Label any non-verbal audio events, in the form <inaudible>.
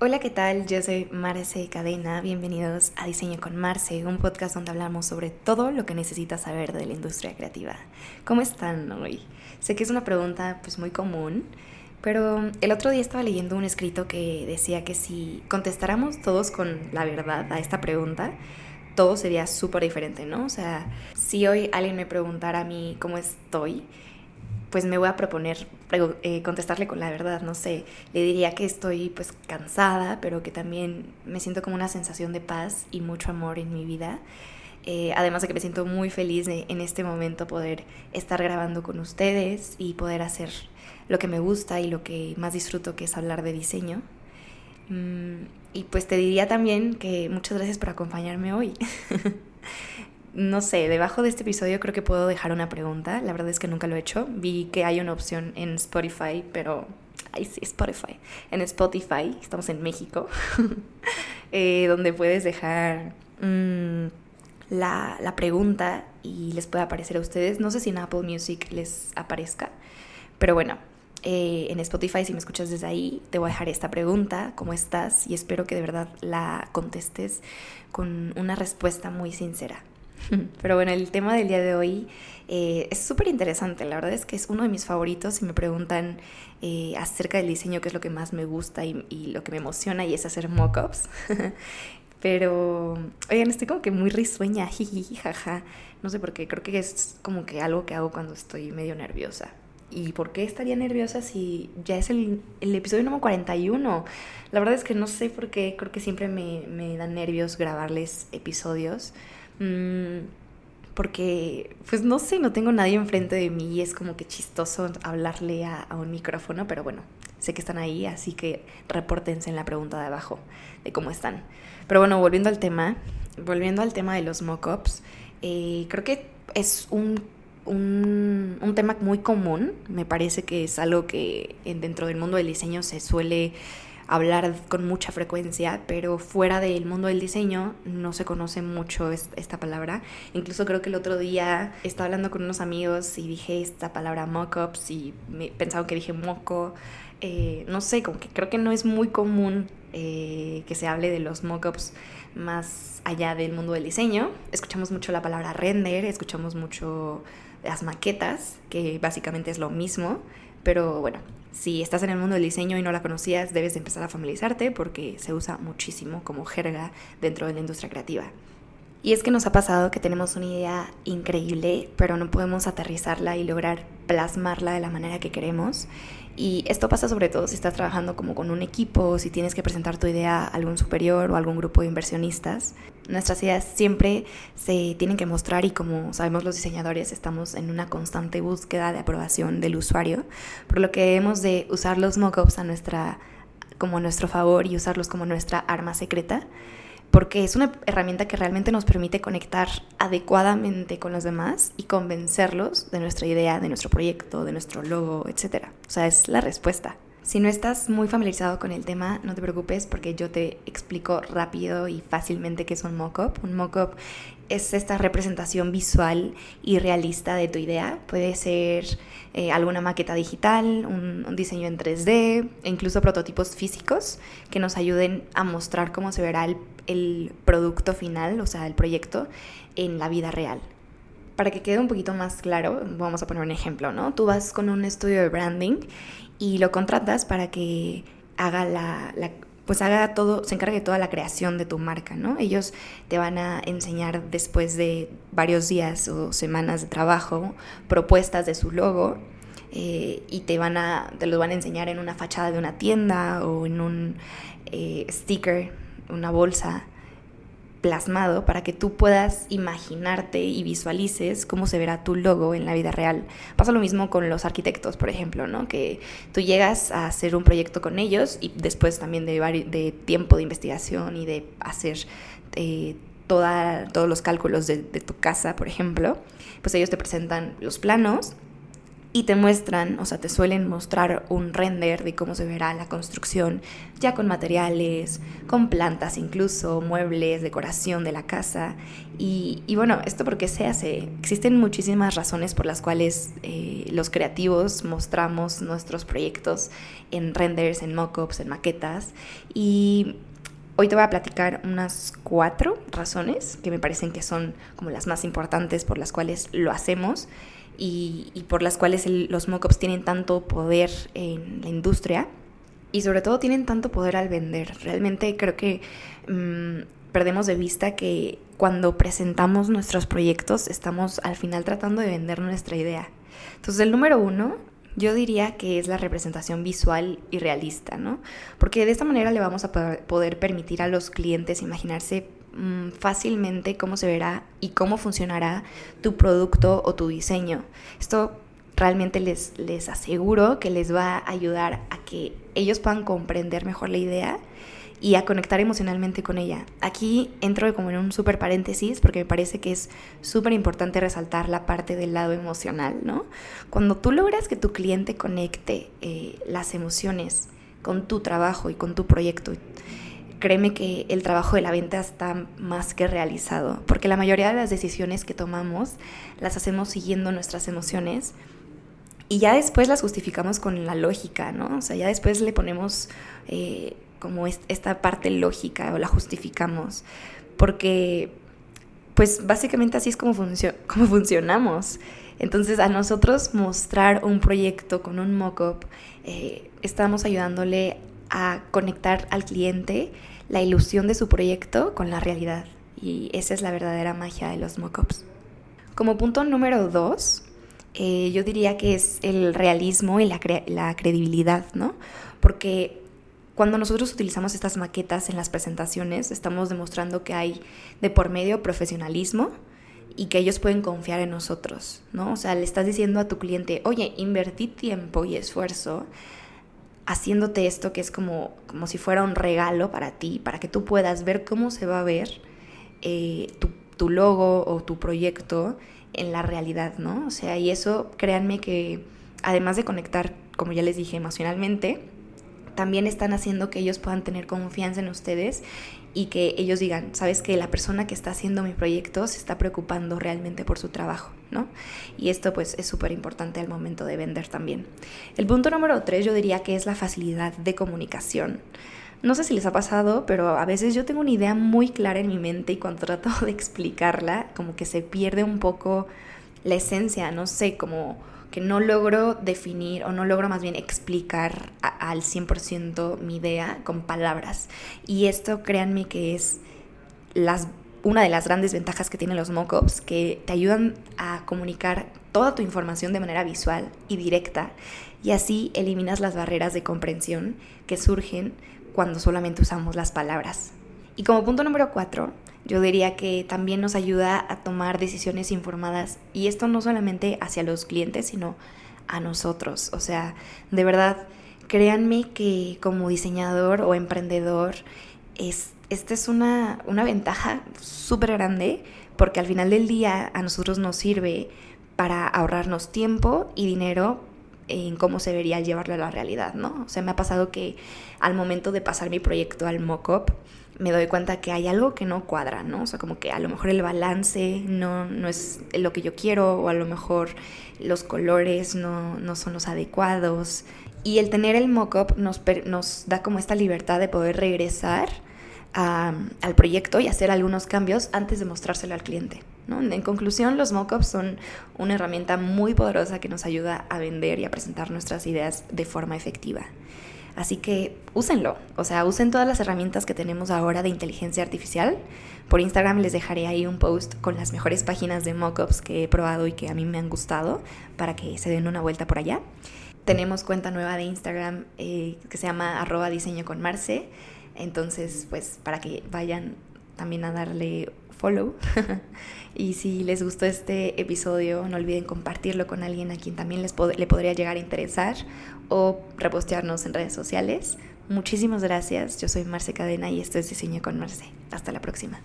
Hola, ¿qué tal? Yo soy Marce Cadena. Bienvenidos a Diseño con Marce, un podcast donde hablamos sobre todo lo que necesitas saber de la industria creativa. ¿Cómo están hoy? Sé que es una pregunta pues muy común, pero el otro día estaba leyendo un escrito que decía que si contestáramos todos con la verdad a esta pregunta, todo sería súper diferente, ¿no? O sea, si hoy alguien me preguntara a mí cómo estoy, pues me voy a proponer eh, contestarle con la verdad, no sé, le diría que estoy pues cansada, pero que también me siento como una sensación de paz y mucho amor en mi vida. Eh, además de que me siento muy feliz en este momento poder estar grabando con ustedes y poder hacer lo que me gusta y lo que más disfruto, que es hablar de diseño. Mm, y pues te diría también que muchas gracias por acompañarme hoy. <laughs> no sé, debajo de este episodio creo que puedo dejar una pregunta. La verdad es que nunca lo he hecho. Vi que hay una opción en Spotify, pero... Ay, sí, Spotify. En Spotify, estamos en México, <laughs> eh, donde puedes dejar mm, la, la pregunta y les puede aparecer a ustedes. No sé si en Apple Music les aparezca, pero bueno, eh, en Spotify, si me escuchas desde ahí, te voy a dejar esta pregunta, ¿cómo estás? Y espero que de verdad la contestes con una respuesta muy sincera. <laughs> Pero bueno, el tema del día de hoy eh, es súper interesante. La verdad es que es uno de mis favoritos. Si me preguntan eh, acerca del diseño, qué es lo que más me gusta y, lo que me emociona, y es hacer mockups. <laughs> Pero, oigan, estoy como que muy risueña, jiji, jaja. No sé por qué, creo que es como que algo que hago cuando estoy medio nerviosa. ¿Y por qué estaría nerviosa si ya es el, el, episodio número 41? La verdad es que no sé por qué, creo que siempre me, me dan nervios grabarles episodios. Mm, porque, pues no sé, no tengo nadie enfrente de mí y es como que chistoso hablarle a, un micrófono, pero bueno, sé que están ahí, así que repórtense en la pregunta de abajo de cómo están. Pero bueno, volviendo al tema, volviendo al tema de los mockups, eh, creo que es un, un, un, tema muy común, me parece que es algo que dentro del mundo del diseño se suele hablar con mucha frecuencia, pero fuera del mundo del diseño no se conoce mucho esta palabra. Incluso creo que el otro día estaba hablando con unos amigos y dije esta palabra mockups y me pensaban que dije moco. Eh, no sé, como que creo que no es muy común eh, que se hable de los mockups más allá del mundo del diseño. Escuchamos mucho la palabra render, escuchamos mucho las maquetas, que básicamente es lo mismo, pero bueno, si estás en el mundo del diseño y no la conocías, debes empezar a familiarizarte porque se usa muchísimo como jerga dentro de la industria creativa. Y es que nos ha pasado que tenemos una idea increíble, pero no podemos aterrizarla y lograr plasmarla de la manera que queremos. Y esto pasa sobre todo si estás trabajando como con un equipo, si tienes que presentar tu idea a algún superior o algún grupo de inversionistas. Nuestras ideas siempre se tienen que mostrar y como sabemos los diseñadores estamos en una constante búsqueda de aprobación del usuario, por lo que hemos de usar los mockups a nuestra como nuestro favor y usarlos como nuestra arma secreta porque es una herramienta que realmente nos permite conectar adecuadamente con los demás y convencerlos de nuestra idea, de nuestro proyecto, de nuestro logo, etc. O sea, es la respuesta. Si no estás muy familiarizado con el tema, no te preocupes porque yo te explico rápido y fácilmente qué es un mockup. Un mockup es esta representación visual y realista de tu idea. Puede ser eh, alguna maqueta digital, un, un, diseño en 3D, e incluso prototipos físicos que nos ayuden a mostrar cómo se verá el el producto final, o sea, el proyecto, en la vida real. Para que quede un poquito más claro, vamos a poner un ejemplo, ¿no? Tú vas con un estudio de branding y lo contratas para que haga la, pues haga todo, se encargue de toda la creación de tu marca, ¿no? Ellos te van a enseñar después de varios días o semanas de trabajo propuestas de su logo eh, y te van a, te los van a enseñar en una fachada de una tienda o en un eh, sticker una bolsa plasmado para que tú puedas imaginarte y visualices cómo se verá tu logo en la vida real. Pasa lo mismo con los arquitectos, por ejemplo, ¿no? Que tú llegas a hacer un proyecto con ellos y después también de, de tiempo de investigación y de hacer eh, todos los cálculos de, de tu casa, por ejemplo, pues ellos te presentan los planos y te muestran, o sea, te suelen mostrar un render de cómo se verá la construcción, ya con materiales, con plantas incluso, muebles, decoración de la casa. Y, bueno, ¿esto por qué se hace? Existen muchísimas razones por las cuales eh, los creativos mostramos nuestros proyectos en renders, en mockups, en maquetas. Y Hoy te voy a platicar unas cuatro razones que me parecen que son como las más importantes por las cuales lo hacemos y, por las cuales los mockups tienen tanto poder en la industria y sobre todo tienen tanto poder al vender. Realmente creo que mm, perdemos de vista que cuando presentamos nuestros proyectos estamos al final tratando de vender nuestra idea. Entonces el número uno yo diría que es la representación visual y realista, ¿no? Porque de esta manera le vamos a poder permitir a los clientes imaginarse Mm, fácilmente cómo se verá y cómo funcionará tu producto o tu diseño. Esto realmente les, les aseguro que les va a ayudar a que ellos puedan comprender mejor la idea y a conectar emocionalmente con ella. Aquí entro como en un súper paréntesis porque me parece que es súper importante resaltar la parte del lado emocional, ¿no? Cuando tú logras que tu cliente conecte eh, las emociones con tu trabajo y con tu proyecto, créeme que el trabajo de la venta está más que realizado, porque la mayoría de las decisiones que tomamos las hacemos siguiendo nuestras emociones y ya después las justificamos con la lógica, ¿no? O sea, ya después le ponemos eh, como esta parte lógica o la justificamos, porque pues básicamente así es como, <laughs> como funcionamos. Entonces a nosotros mostrar un proyecto con un mock-up, eh, estamos ayudándole a conectar al cliente la ilusión de su proyecto con la realidad. Y esa es la verdadera magia de los mockups. Como punto número dos, eh, yo diría que es el realismo y la, la credibilidad, ¿no? Porque cuando nosotros utilizamos estas maquetas en las presentaciones, estamos demostrando que hay de por medio profesionalismo y que ellos pueden confiar en nosotros, ¿no? O sea, le estás diciendo a tu cliente, oye, invertí tiempo y esfuerzo haciéndote esto que es como, como si fuera un regalo para ti, para que tú puedas ver cómo se va a ver eh, tu, tu, logo o tu proyecto en la realidad, ¿no? O sea, y eso, créanme que además de conectar, como ya les dije, emocionalmente, también están haciendo que ellos puedan tener confianza en ustedes y que ellos digan, sabes que la persona que está haciendo mi proyecto se está preocupando realmente por su trabajo, ¿no? Y esto pues es súper importante al momento de vender también. El punto número tres yo diría que es la facilidad de comunicación. No sé si les ha pasado, pero a veces yo tengo una idea muy clara en mi mente y cuando <laughs> trato de explicarla, como que se pierde un poco la esencia, no sé, como que no logro definir o no logro más bien explicar al 100% mi idea con palabras. Y esto créanme que es una de las grandes ventajas que tienen los mockups, que te ayudan a comunicar toda tu información de manera visual y directa y así eliminas las barreras de comprensión que surgen cuando solamente usamos las palabras. Y como punto número cuatro, yo diría que también nos ayuda a tomar decisiones informadas y esto no solamente hacia los clientes, sino a nosotros. O sea, de verdad, créanme que como diseñador o emprendedor, es, esta es una, una ventaja súper grande porque al final del día a nosotros nos sirve para ahorrarnos tiempo y dinero en cómo se debería llevarlo a la realidad, ¿no? O sea, me ha pasado que al momento de pasar mi proyecto al mock-up, me doy cuenta que hay algo que no cuadra, ¿no? O sea, como que a lo mejor el balance no, no es lo que yo quiero o a lo mejor los colores no, no son los adecuados. Y el tener el mock-up nos, nos da como esta libertad de poder regresar al proyecto y hacer algunos cambios antes de mostrárselo al cliente. En conclusión, los mockups son una herramienta muy poderosa que nos ayuda a vender y a presentar nuestras ideas de forma efectiva. Así que úsenlo, o sea, usen todas las herramientas que tenemos ahora de inteligencia artificial. Por Instagram les dejaré ahí un post con las mejores páginas de mockups que he probado y que a mí me han gustado para que se den una vuelta por allá. Tenemos cuenta nueva de Instagram eh, que se llama arroba diseño con Marce. Entonces, pues para que vayan también a darle follow. <laughs> y si les gustó este episodio, no olviden compartirlo con alguien a quien también les le podría llegar a interesar o repostearnos en redes sociales. Muchísimas gracias. Yo soy Marce Cadena y esto es Diseño con Marce. Hasta la próxima.